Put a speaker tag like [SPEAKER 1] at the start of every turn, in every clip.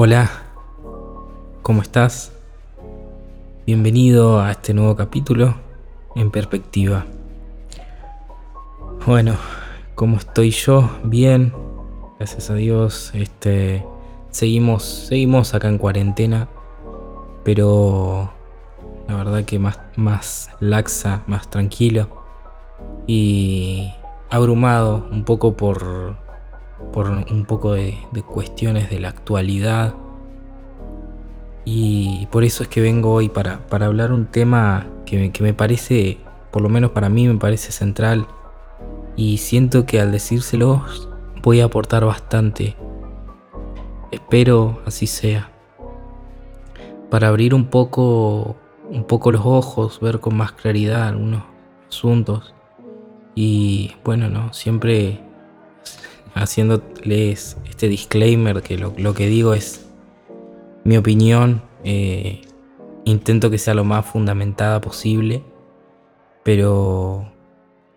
[SPEAKER 1] Hola, ¿cómo estás? Bienvenido a este nuevo capítulo en perspectiva. Bueno, ¿cómo estoy yo? Bien, gracias a Dios. Este, seguimos, seguimos acá en cuarentena, pero la verdad que más, más laxa, más tranquilo y abrumado un poco por por un poco de, cuestiones de la actualidad. Y por eso es que vengo hoy para, hablar un tema que, que me parece, por lo menos para mí me parece central. Y siento que al decírselo voy a aportar bastante. Espero así sea. Para abrir un poco, un poco los ojos, ver con más claridad algunos asuntos. Y bueno, no, siempre haciéndoles este disclaimer que lo, que digo es mi opinión. Eh, intento que sea lo más fundamentada posible, pero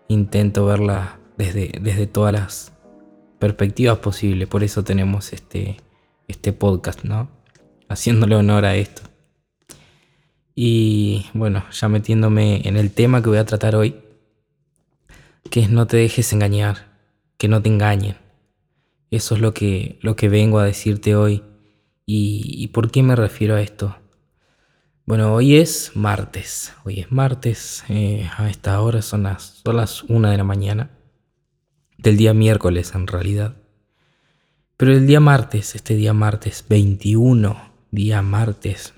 [SPEAKER 1] intento verla desde, desde todas las perspectivas posibles. Por eso tenemos este, este podcast, ¿no? Haciéndole honor a esto. Y bueno, ya metiéndome en el tema que voy a tratar hoy, que es no te dejes engañar, que no te engañen. Eso es lo que, lo que vengo a decirte hoy. ¿Y, por qué me refiero a esto? Bueno, hoy es martes. Hoy es martes. Eh, a esta hora son las, son las 1 de la mañana. Del día miércoles, en realidad. Pero el día martes, este día martes 21, día martes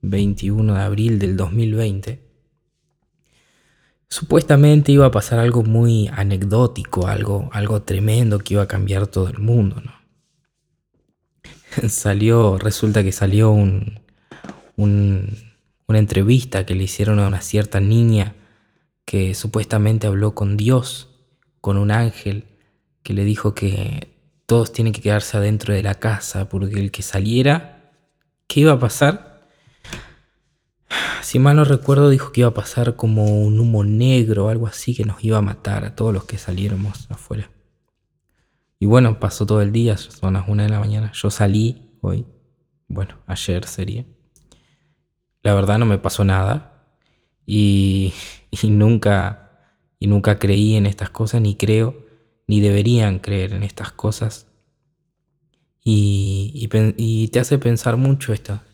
[SPEAKER 1] 21 de abril del 2020, Supuestamente iba a pasar algo muy anecdótico, algo, algo tremendo que iba a cambiar todo el mundo, ¿no? Salió, resulta que salió un, una entrevista que le hicieron a una cierta niña que supuestamente habló con Dios, con un ángel, que le dijo que todos tienen que quedarse adentro de la casa porque el que saliera, ¿qué iba a pasar? Si mal no recuerdo, dijo que iba a pasar como un humo negro o algo así que nos iba a matar a todos los que saliéramos afuera. Y bueno, pasó todo el día, son las una de la mañana. Yo salí hoy, bueno, ayer sería. La verdad no me pasó nada y, nunca, y nunca creí en estas cosas, ni creo, ni deberían creer en estas cosas. Y, y te hace pensar mucho esta,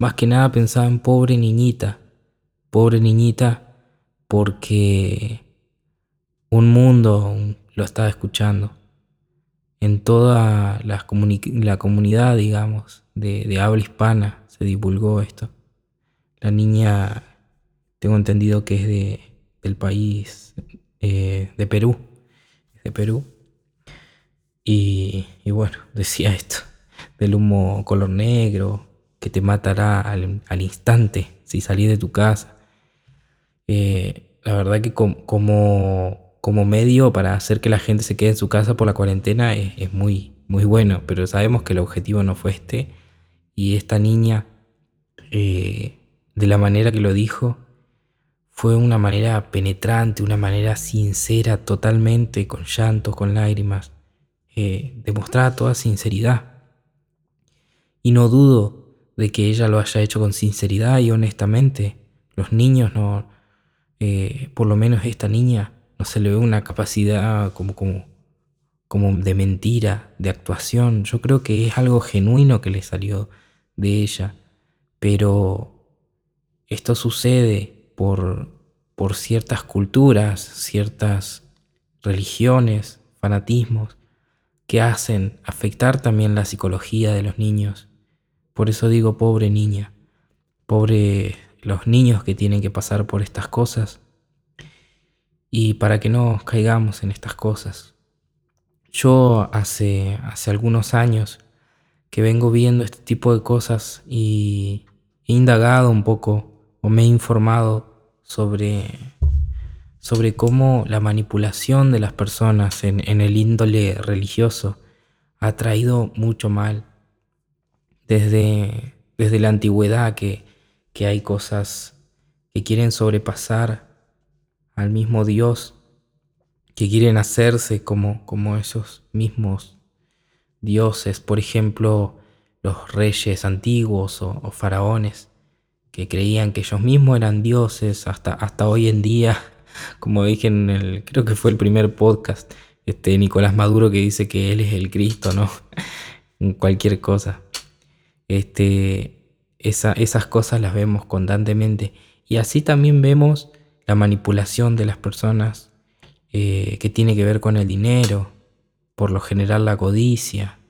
[SPEAKER 1] más que nada pensaba en pobre niñita, pobre niñita, porque un mundo lo estaba escuchando. En toda la, comunidad, digamos, de, habla hispana se divulgó esto. La niña, tengo entendido que es de, del país, eh, de Perú, de Perú. Y, y bueno, decía esto, del humo color negro, que te matará al, instante si salís de tu casa. Eh, la verdad que como, como medio para hacer que la gente se quede en su casa por la cuarentena es, muy, muy bueno, pero sabemos que el objetivo no fue este. Y esta niña, eh, de la manera que lo dijo, fue una manera penetrante, una manera sincera totalmente, con llantos, con lágrimas. Eh, demostraba toda sinceridad. Y no dudo de que ella lo haya hecho con sinceridad y honestamente. Los niños no, eh, por lo menos esta niña, no se le ve una capacidad como, como, como de mentira, de actuación. Yo creo que es algo genuino que le salió de ella. Pero esto sucede por, por ciertas culturas, ciertas religiones, fanatismos, que hacen afectar también la psicología de los niños por eso digo pobre niña, pobre los niños que tienen que pasar por estas cosas y para que no caigamos en estas cosas. Yo hace, hace algunos años que vengo viendo este tipo de cosas y he indagado un poco o me he informado sobre, sobre cómo la manipulación de las personas en, en el índole religioso ha traído mucho mal. Desde, desde la antigüedad que, que hay cosas que quieren sobrepasar al mismo Dios, que quieren hacerse como, como esos mismos dioses, por ejemplo, los reyes antiguos o, faraones, que creían que ellos mismos eran dioses hasta, hasta hoy en día, como dije en el, creo que fue el primer podcast, este Nicolás Maduro que dice que él es el Cristo, ¿no? cualquier cosa. Este, esas cosas las vemos constantemente. Y así también vemos la manipulación de las personas eh, que tiene que ver con el dinero, por lo general la codicia,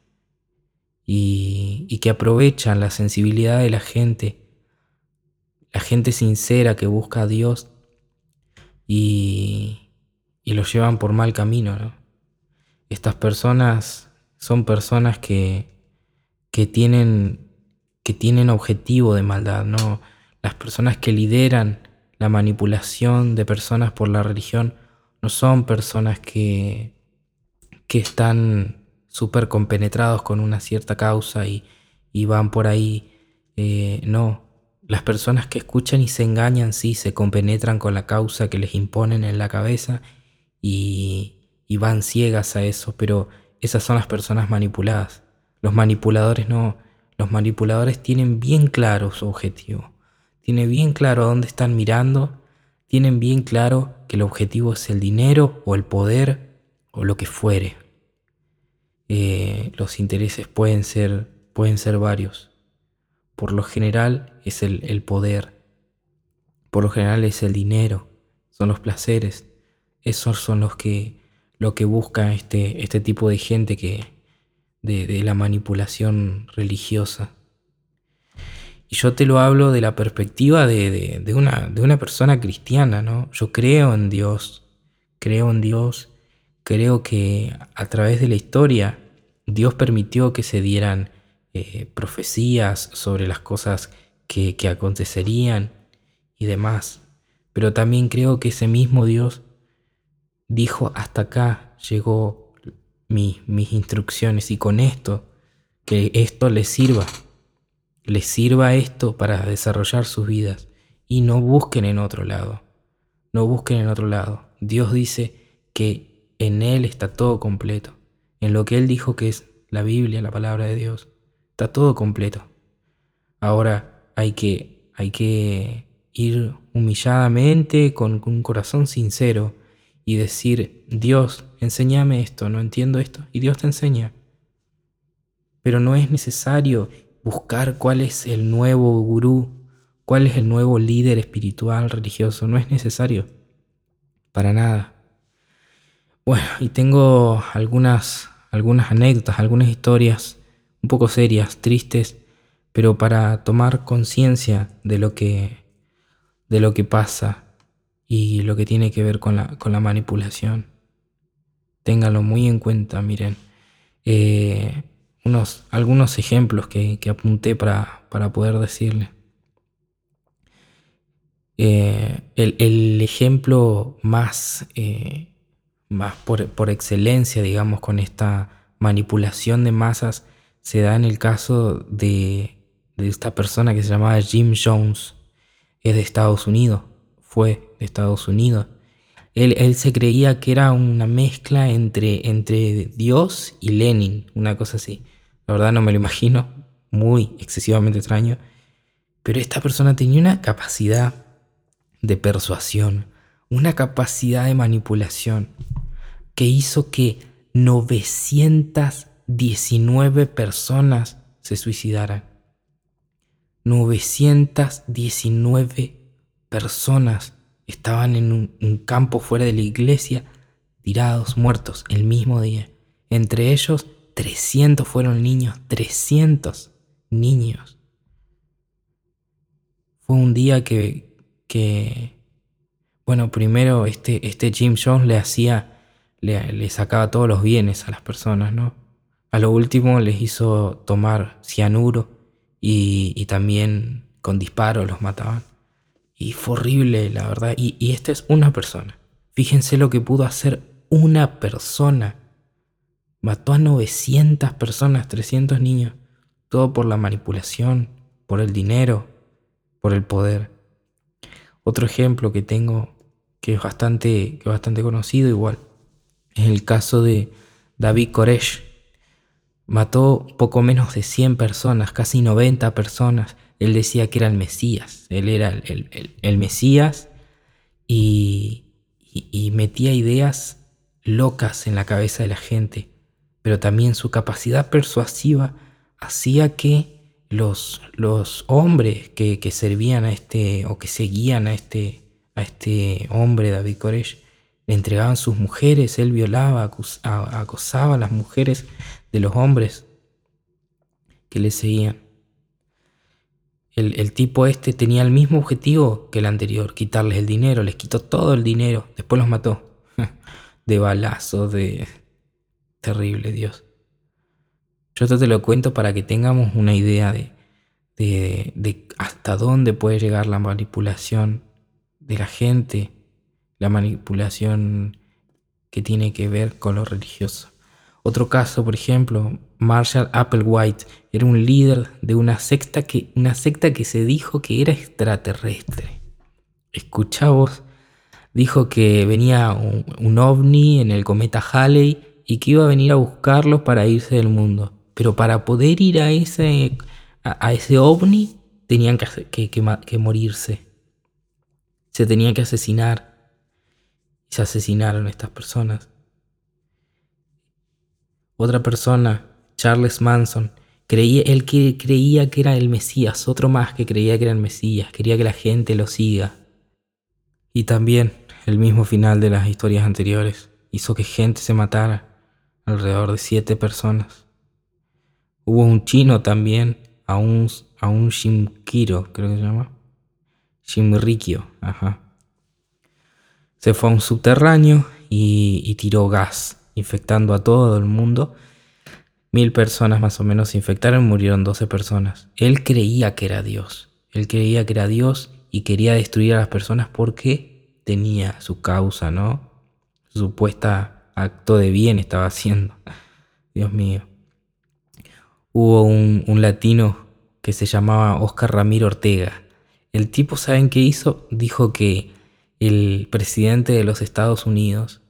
[SPEAKER 1] y, que aprovechan la sensibilidad de la gente, la gente sincera que busca a Dios y, y lo llevan por mal camino. Estas personas son personas que, que, tienen, que tienen objetivo de maldad, ¿no? Las personas que lideran la manipulación de personas por la religión no son personas que, que están súper compenetrados con una cierta causa y, van por ahí. Eh, no, las personas que escuchan y se engañan, sí, se compenetran con la causa que les imponen en la cabeza y, van ciegas a eso, pero esas son las personas manipuladas. Los manipuladores no, los manipuladores tienen bien claro su objetivo, tienen bien claro a dónde están mirando, tienen bien claro que el objetivo es el dinero o el poder o lo que fuere. Eh, los intereses pueden ser, pueden ser varios. Por lo general es el, poder, por lo general es el dinero, son los placeres. Esos son los que, lo que busca este, este tipo de gente que, de, la manipulación religiosa. Y yo te lo hablo de la perspectiva de, una, de una persona cristiana, ¿no? Yo creo en Dios, creo en Dios creo que a través de la historia Dios permitió que se dieran eh, profecías sobre las cosas que, acontecerían y demás. Pero también creo que ese mismo Dios dijo, hasta acá llegó mis instrucciones y con esto, que esto les sirva, les sirva esto para desarrollar sus vidas y no busquen en otro lado, no busquen en otro lado. Dios dice que en Él está todo completo. En lo que Él dijo que es la Biblia, la palabra de Dios, está todo completo. Ahora hay que, hay que ir humilladamente con un corazón sincero y decir, Dios, enséñame esto, no entiendo esto, y Dios te enseña. Pero no es necesario buscar cuál es el nuevo gurú, cuál es el nuevo líder espiritual, religioso, no es necesario, para nada. Bueno, y tengo algunas, algunas anécdotas, algunas historias un poco serias, tristes, pero para tomar conciencia de lo que de lo que pasa y lo que tiene que ver con la, con la manipulación. Ténganlo muy en cuenta, miren. Eh, unos, algunos ejemplos que, apunté para, para, poder decirle. Eh, el, ejemplo más eh, más por, excelencia, digamos, con esta manipulación de masas, se da en el caso de, esta persona que se llamaba Jim Jones, es de Estados Unidos, fue de Estados Unidos. Él, se creía que era una mezcla entre, entre Dios y Lenin, una cosa así. La verdad no me lo imagino, muy excesivamente extraño. Pero esta persona tenía una capacidad de persuasión, una capacidad de manipulación que hizo que 919 personas se suicidaran. 919 personas estaban en un, campo fuera de la iglesia, tirados, muertos, el mismo día. Entre ellos, 300 fueron niños, 300 niños. Fue un día que, que bueno, primero este, este Jim Jones le hacía le, sacaba todos los bienes a las personas, ¿no? A lo último les hizo tomar cianuro y, también con disparos los mataban. Y fue horrible, la verdad. Y, y esta es una persona. Fíjense lo que pudo hacer una persona. Mató a 900 personas, 300 niños. Todo por la manipulación, por el dinero, por el poder. Otro ejemplo que tengo que es bastante, que es bastante conocido igual es el caso de David Koresh. Mató poco menos de 100 personas, casi 90 personas. Él decía que era el Mesías. Él era el, Mesías y, metía ideas locas en la cabeza de la gente. Pero también su capacidad persuasiva hacía que los, los hombres que, servían a este o que seguían a este, a este hombre, David Koresh, le entregaban sus mujeres, él violaba, acosaba a las mujeres de los hombres que le seguían. El, el, tipo este tenía el mismo objetivo que el anterior, quitarles el dinero, les quitó todo el dinero, después los mató. De balazos, de... Terrible Dios. Yo esto te lo cuento para que tengamos una idea de, de, hasta dónde puede llegar la manipulación de la gente, la manipulación que tiene que ver con lo religioso. Otro caso, por ejemplo, Marshall Applewhite era un líder de una secta que, una secta que se dijo que era extraterrestre. Escucha vos, dijo que venía un, ovni en el cometa Halley y que iba a venir a buscarlos para irse del mundo. Pero para poder ir a ese, a, ese ovni tenían que, que, morirse. Se tenían que asesinar. Y se asesinaron estas personas. Otra persona, Charles Manson, creía, él que creía que era el Mesías, otro más que creía que era el Mesías, quería que la gente lo siga. Y también el mismo final de las historias anteriores hizo que gente se matara, alrededor de siete personas. Hubo un chino también, a un, a un Shimkiro, creo que se llama. Shimrikyo, ajá. Se fue a un subterráneo y, tiró gas, infectando a todo el mundo. Mil personas más o menos se infectaron, murieron 12 personas. Él creía que era Dios. Él creía que era Dios y quería destruir a las personas porque tenía su causa, ¿no? Su supuesta acto de bien estaba haciendo. Dios mío hubo un, latino que se llamaba Oscar Ramiro Ortega. El tipo, ¿saben qué hizo? Dijo que el presidente de los Estados Unidos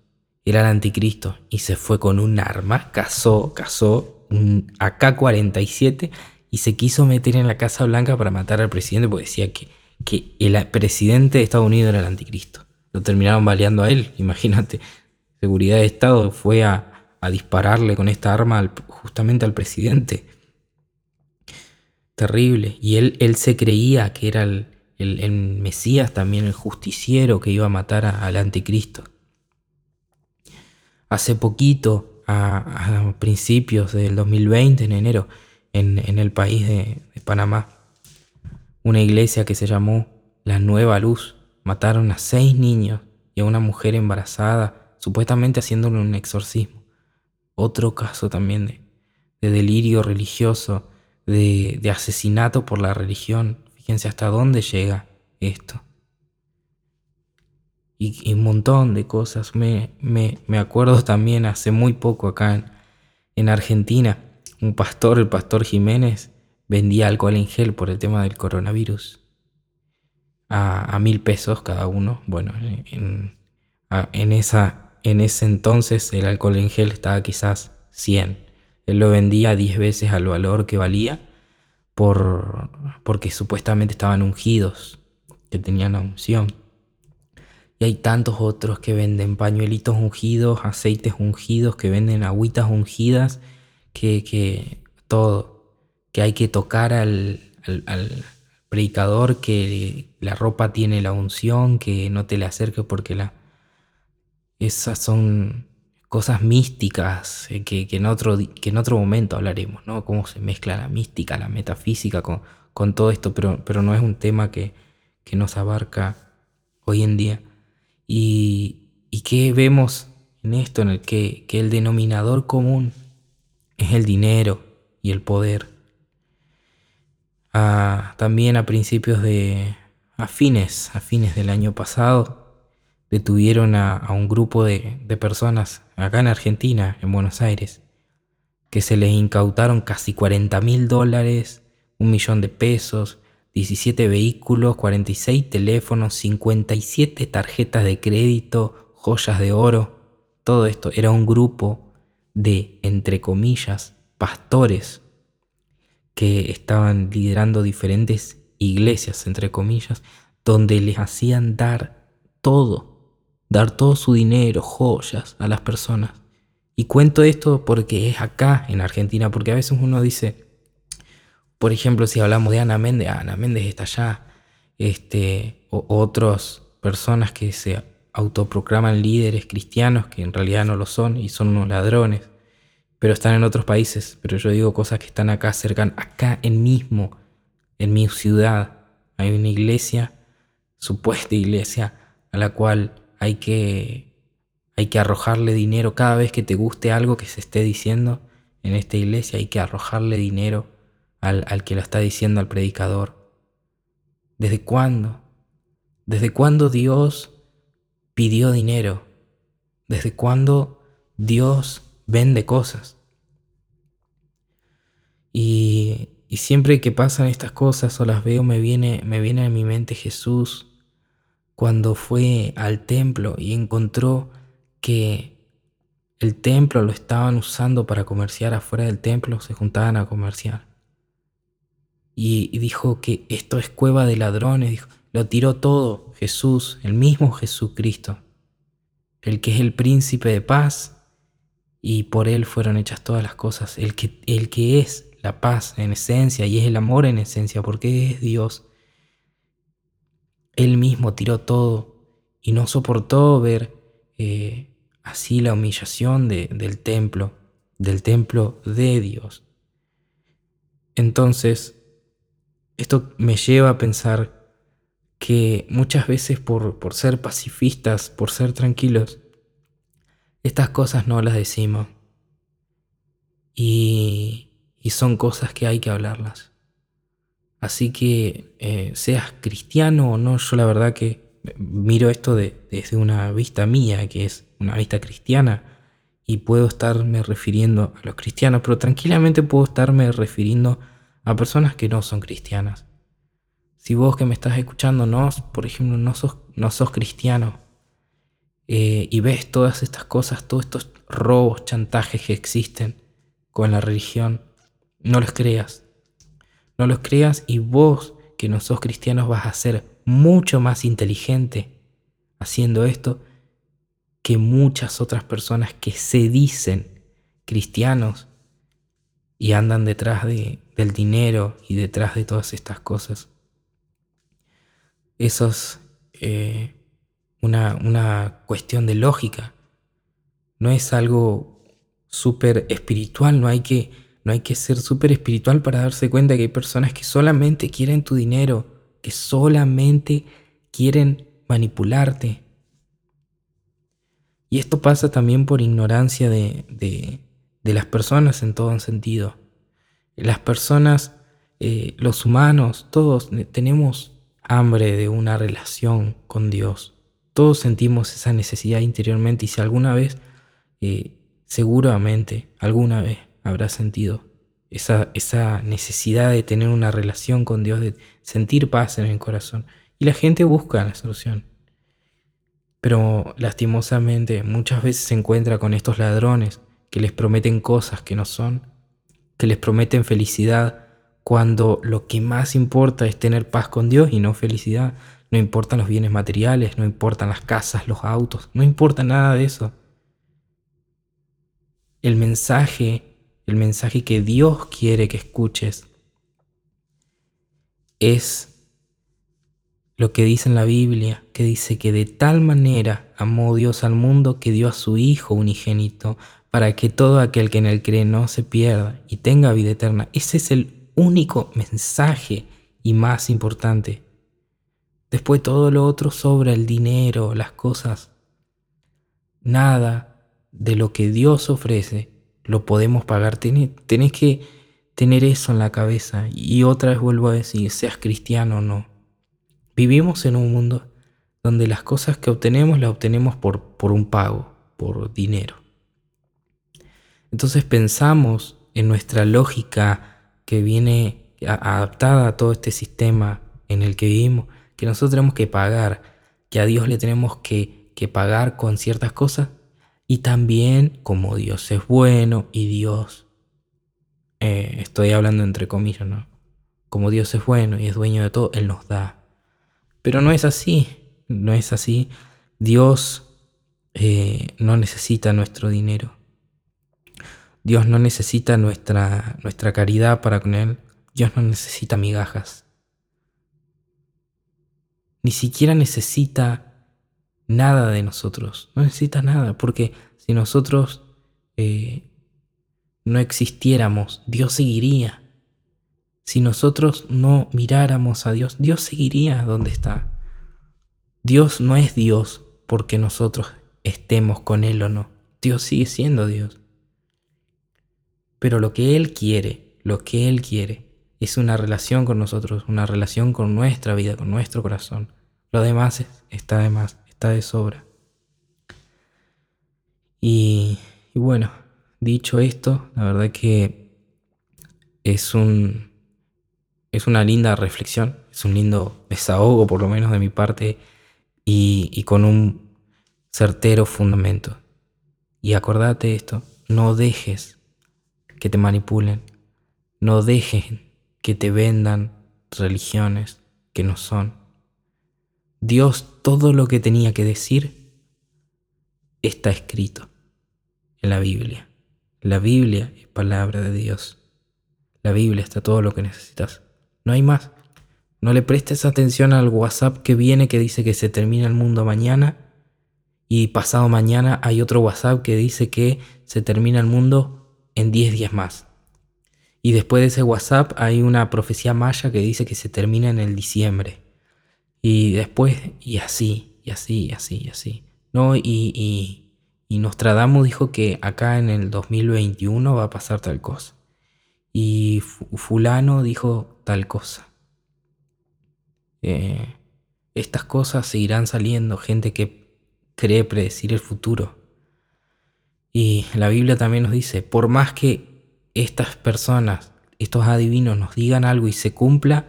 [SPEAKER 1] era el anticristo y se fue con un arma, cazó, cazó un AK-47 y se quiso meter en la Casa Blanca para matar al presidente porque decía que, que el presidente de Estados Unidos era el anticristo. Lo terminaron baleando a él, imagínate. Seguridad de Estado fue a, a dispararle con esta arma justamente al presidente. Terrible. Y él, él se creía que era el, Mesías también, el justiciero que iba a matar al anticristo. Hace poquito, a, principios del 2020, en enero, en, el país de, de Panamá, una iglesia que se llamó La Nueva Luz, mataron a seis niños y a una mujer embarazada, supuestamente haciéndole un exorcismo otro caso también de, delirio religioso, de, asesinato por la religión. Fíjense hasta dónde llega esto. Y, un montón de cosas. Me, me, acuerdo también hace muy poco acá en, Argentina, un pastor, el pastor Jiménez, vendía alcohol en gel por el tema del coronavirus. A, mil pesos cada uno. Bueno, en, en esa en ese entonces el alcohol en gel estaba quizás 100. Él lo vendía 10 veces al valor que valía por, porque supuestamente estaban ungidos, que tenían la unción. Y hay tantos otros que venden pañuelitos ungidos, aceites ungidos, que venden agüitas ungidas, que, que todo, que hay que tocar al, predicador, que la ropa tiene la unción, que no te le acerques porque la, esas son cosas místicas eh, que, en otro, que en otro momento hablaremos, ¿no? Cómo se mezcla la mística, la metafísica con, con todo esto, pero, pero no es un tema que, que nos abarca hoy en día. Y, y qué vemos en esto, en el que, el denominador común es el dinero y el poder. también a principios de, a fines, a fines del año pasado, detuvieron a, un grupo de, de, personas acá en Argentina, en Buenos Aires, que se les incautaron casi 40 mil dólares, un millón de pesos, 17 vehículos, 46 teléfonos, 57 tarjetas de crédito, joyas de oro. Todo esto era un grupo de, entre comillas, pastores que estaban liderando diferentes iglesias, entre comillas, donde les hacían dar todo, dar todo su dinero, joyas a las personas. Y cuento esto porque es acá en Argentina, porque a veces uno dice, por ejemplo, si hablamos de Ana Méndez, Ana Méndez está allá, este, o otras personas que se autoproclaman líderes cristianos, que en realidad no lo son y son unos ladrones, pero están en otros países. Pero yo digo cosas que están acá cercan, acá en mismo, en mi ciudad, hay una iglesia, supuesta iglesia, a la cual hay que, hay que arrojarle dinero. Cada vez que te guste algo que se esté diciendo en esta iglesia, hay que arrojarle dinero al, al que lo está diciendo al predicador. ¿Desde cuándo? ¿Desde cuándo Dios pidió dinero? ¿Desde cuándo Dios vende cosas? Y, y, siempre que pasan estas cosas o las veo me viene, me viene a mi mente Jesús cuando fue al templo y encontró que el templo lo estaban usando para comerciar afuera del templo, se juntaban a comerciar y, dijo que esto es cueva de ladrones, dijo, lo tiró todo Jesús, el mismo Jesucristo, el que es el príncipe de paz y por él fueron hechas todas las cosas, el que, el que es la paz en esencia y es el amor en esencia, porque es Dios. Él mismo tiró todo y no soportó ver eh, así la humillación del templo, del templo de Dios. Entonces, esto me lleva a pensar que muchas veces por, por ser pacifistas, por ser tranquilos, estas cosas no las decimos. Y, y son cosas que hay que hablarlas. Así que eh, seas cristiano o no, yo la verdad que miro esto desde una vista mía, que es una vista cristiana, y puedo estarme refiriendo a los cristianos, pero tranquilamente puedo estarme refiriendo a personas que no son cristianas. Si vos que me estás escuchando, no, por ejemplo, no sos, no sos cristiano eh, y ves todas estas cosas, todos estos robos, chantajes que existen con la religión, no los creas. No los creas y vos que no sos cristiano vas a ser mucho más inteligente haciendo esto que muchas otras personas que se dicen cristianos y andan detrás de, del dinero y detrás de todas estas cosas. Eso es eh, una, una cuestión de lógica. No es algo súper espiritual, no hay que, no hay que ser súper espiritual para darse cuenta que hay personas que solamente quieren tu dinero, que solamente quieren manipularte. Y esto pasa también por ignorancia de, de las personas en todo sentido. Las personas, eh, los humanos, todos tenemos hambre de una relación con Dios. Todos sentimos esa necesidad interiormente y si alguna vez, eh, seguramente, alguna vez habrá sentido esa, esa necesidad de tener una relación con Dios, de sentir paz en el corazón. Y la gente busca la solución. Pero lastimosamente muchas veces se encuentra con estos ladrones que les prometen cosas que no son, que les prometen felicidad cuando lo que más importa es tener paz con Dios y no felicidad. No importan los bienes materiales, no importan las casas, los autos, no importa nada de eso. El mensaje, el mensaje que Dios quiere que escuches es lo que dice en la Biblia, que dice que de tal manera amó Dios al mundo que dio a su Hijo unigénito para que todo aquel que en él cree no se pierda y tenga vida eterna. Ese es el único mensaje y más importante. Después todo lo otro sobra, el dinero, las cosas. Nada de lo que Dios ofrece lo podemos pagar. Tenés, que tener eso en la cabeza. Y otra vez vuelvo a decir, seas cristiano o no. Vivimos en un mundo donde las cosas que obtenemos las obtenemos por, por un pago, por dinero. Entonces pensamos en nuestra lógica que viene adaptada a todo este sistema en el que vivimos, que nosotros tenemos que pagar, que a Dios le tenemos que, pagar con ciertas cosas y también como Dios es bueno y Dios, eh, estoy hablando entre comillas, ¿no? Como Dios es bueno y es dueño de todo, Él nos da. Pero no es así, no es así. Dios eh, no necesita nuestro dinero. Dios no necesita nuestra, nuestra caridad para con Él. Dios no necesita migajas. Ni siquiera necesita nada de nosotros. No necesita nada, porque si nosotros eh, no existiéramos, Dios seguiría. Si nosotros no miráramos a Dios, Dios seguiría donde está. Dios no es Dios porque nosotros estemos con Él o no. Dios sigue siendo Dios. Pero lo que Él quiere, lo que Él quiere, es una relación con nosotros, una relación con nuestra vida, con nuestro corazón. Lo demás está de más, está de sobra. Y, bueno, dicho esto, la verdad que es un es una linda reflexión, es un lindo desahogo por lo menos de mi parte y, y con un certero fundamento. Y acordate esto, no dejes que te manipulen, no dejen que te vendan religiones que no son. Dios todo lo que tenía que decir está escrito en la Biblia. La Biblia es palabra de Dios. La Biblia está todo lo que necesitas. No hay más. No le prestes atención al WhatsApp que viene que dice que se termina el mundo mañana y pasado mañana hay otro WhatsApp que dice que se termina el mundo en 10 días más. Y después de ese WhatsApp hay una profecía maya que dice que se termina en el diciembre. Y después, y así, y así, y así, y así. ¿No? Y, y, y Nostradamus dijo que acá en el 2021 va a pasar tal cosa. Y fulano dijo tal cosa. Eh, estas cosas seguirán saliendo, gente que cree predecir el futuro. Y la Biblia también nos dice, por más que estas personas, estos adivinos nos digan algo y se cumpla,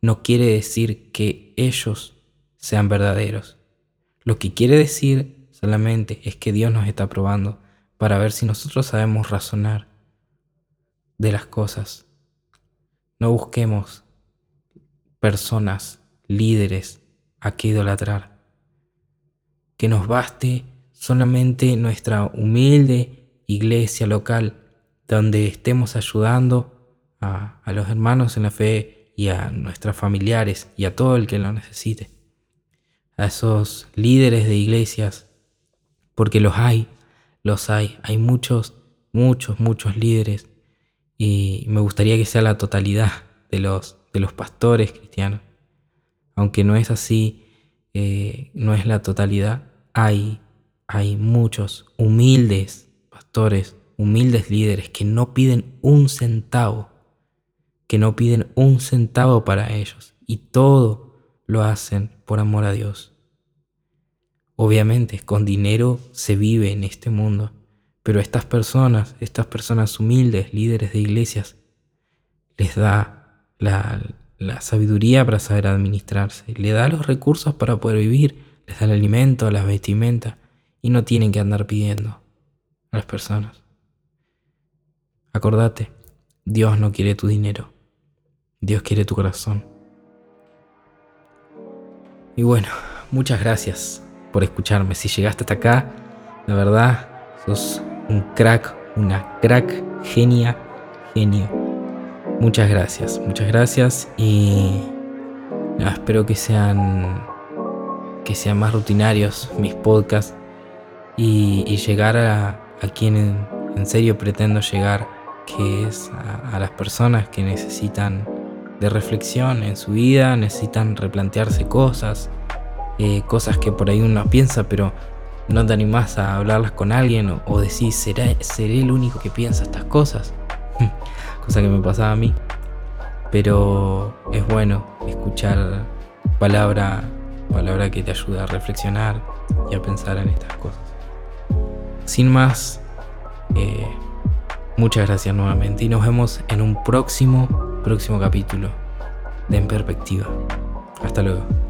[SPEAKER 1] no quiere decir que ellos sean verdaderos. Lo que quiere decir solamente es que Dios nos está probando para ver si nosotros sabemos razonar de las cosas. No busquemos personas, líderes a que idolatrar que nos baste solamente nuestra humilde iglesia local, donde estemos ayudando a, los hermanos en la fe y a nuestros familiares y a todo el que lo necesite. A esos líderes de iglesias, porque los hay, los hay, hay muchos, muchos, muchos líderes y me gustaría que sea la totalidad de los, de los pastores cristianos. Aunque no es así, eh, no es la totalidad, hay, hay muchos humildes pastores, humildes líderes que no piden un centavo, que no piden un centavo para ellos y todo lo hacen por amor a Dios. Obviamente, con dinero se vive en este mundo, pero estas personas, estas personas humildes, líderes de iglesias, les da la, la sabiduría para saber administrarse, le da los recursos para poder vivir les da el alimento, las vestimentas y no tienen que andar pidiendo a las personas. Acordate, Dios no quiere tu dinero, Dios quiere tu corazón. Y bueno, muchas gracias por escucharme. Si llegaste hasta acá, la verdad, sos un crack, una crack, genia, genio. Muchas gracias, muchas gracias y espero que sean que sean más rutinarios mis podcasts y, llegar a, quien en, serio pretendo llegar, que es a, las personas que necesitan de reflexión en su vida, necesitan replantearse cosas, eh, cosas que por ahí uno piensa, pero no te animás a hablarlas con alguien o, o decís, ¿seré, ¿seré el único que piensa estas cosas? Cosa que me pasaba a mí. Pero es bueno escuchar palabra, palabra que te ayuda a reflexionar y a pensar en estas cosas. Sin más, eh, muchas gracias nuevamente y nos vemos en un próximo, próximo capítulo de En Perspectiva. Hasta luego.